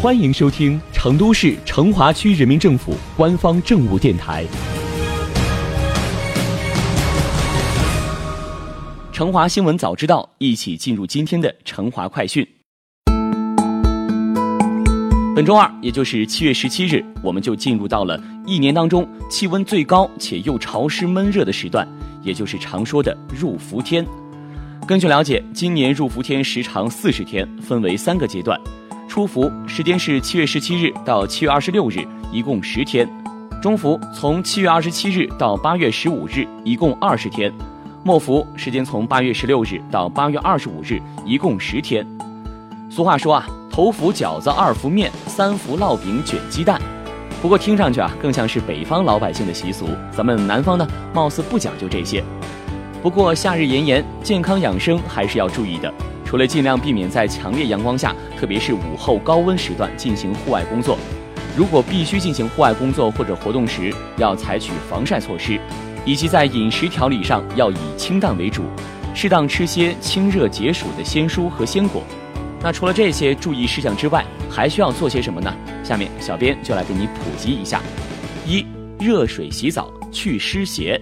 欢迎收听成都市成华区人民政府官方政务电台《成华新闻早知道》，一起进入今天的成华快讯。本周二，也就是七月十七日，我们就进入到了一年当中气温最高且又潮湿闷热的时段，也就是常说的入伏天。根据了解，今年入伏天时长四十天，分为三个阶段。初伏时间是七月十七日到七月二十六日，一共十天；中伏从七月二十七日到八月十五日，一共二十天；末伏时间从八月十六日到八月二十五日，一共十天。俗话说啊，头伏饺子，二伏面，三伏烙饼卷鸡蛋。不过听上去啊，更像是北方老百姓的习俗，咱们南方呢，貌似不讲究这些。不过夏日炎炎，健康养生还是要注意的。除了尽量避免在强烈阳光下，特别是午后高温时段进行户外工作，如果必须进行户外工作或者活动时，要采取防晒措施，以及在饮食调理上要以清淡为主，适当吃些清热解暑的鲜蔬和鲜果。那除了这些注意事项之外，还需要做些什么呢？下面小编就来给你普及一下：一、热水洗澡去湿邪。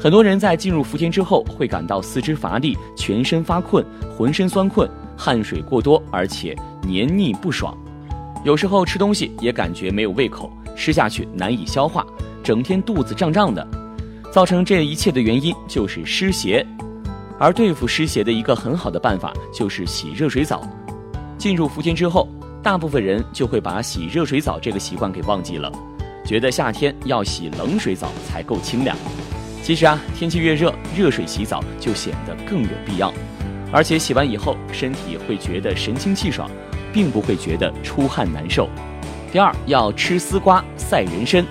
很多人在进入伏天之后会感到四肢乏力、全身发困、浑身酸困、汗水过多，而且黏腻不爽。有时候吃东西也感觉没有胃口，吃下去难以消化，整天肚子胀胀的。造成这一切的原因就是湿邪。而对付湿邪的一个很好的办法就是洗热水澡。进入伏天之后，大部分人就会把洗热水澡这个习惯给忘记了，觉得夏天要洗冷水澡才够清凉。其实啊，天气越热，热水洗澡就显得更有必要，而且洗完以后身体会觉得神清气爽，并不会觉得出汗难受。第二，要吃丝瓜赛人参。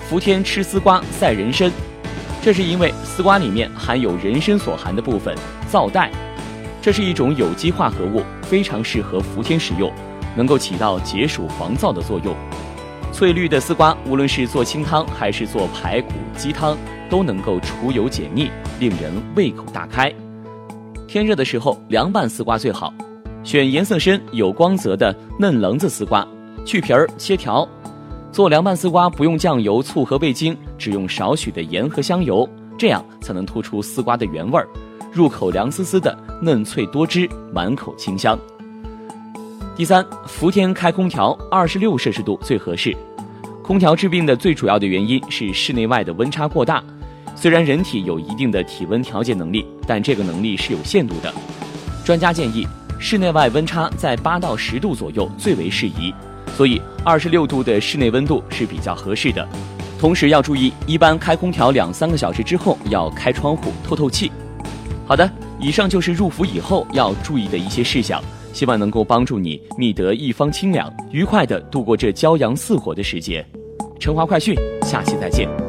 伏天吃丝瓜赛人参，这是因为丝瓜里面含有人参所含的部分皂苷，这是一种有机化合物，非常适合伏天食用，能够起到解暑防燥的作用。翠绿的丝瓜，无论是做清汤还是做排骨鸡汤，都能够除油解腻，令人胃口大开。天热的时候，凉拌丝瓜最好，选颜色深、有光泽的嫩棱子丝瓜，去皮儿切条。做凉拌丝瓜不用酱油、醋和味精，只用少许的盐和香油，这样才能突出丝瓜的原味儿，入口凉丝丝的，嫩脆多汁，满口清香。第三，伏天开空调，二十六摄氏度最合适。空调治病的最主要的原因是室内外的温差过大。虽然人体有一定的体温调节能力，但这个能力是有限度的。专家建议，室内外温差在八到十度左右最为适宜，所以二十六度的室内温度是比较合适的。同时要注意，一般开空调两三个小时之后要开窗户透透气。好的，以上就是入伏以后要注意的一些事项。希望能够帮助你觅得一方清凉，愉快的度过这骄阳似火的时节。成华快讯，下期再见。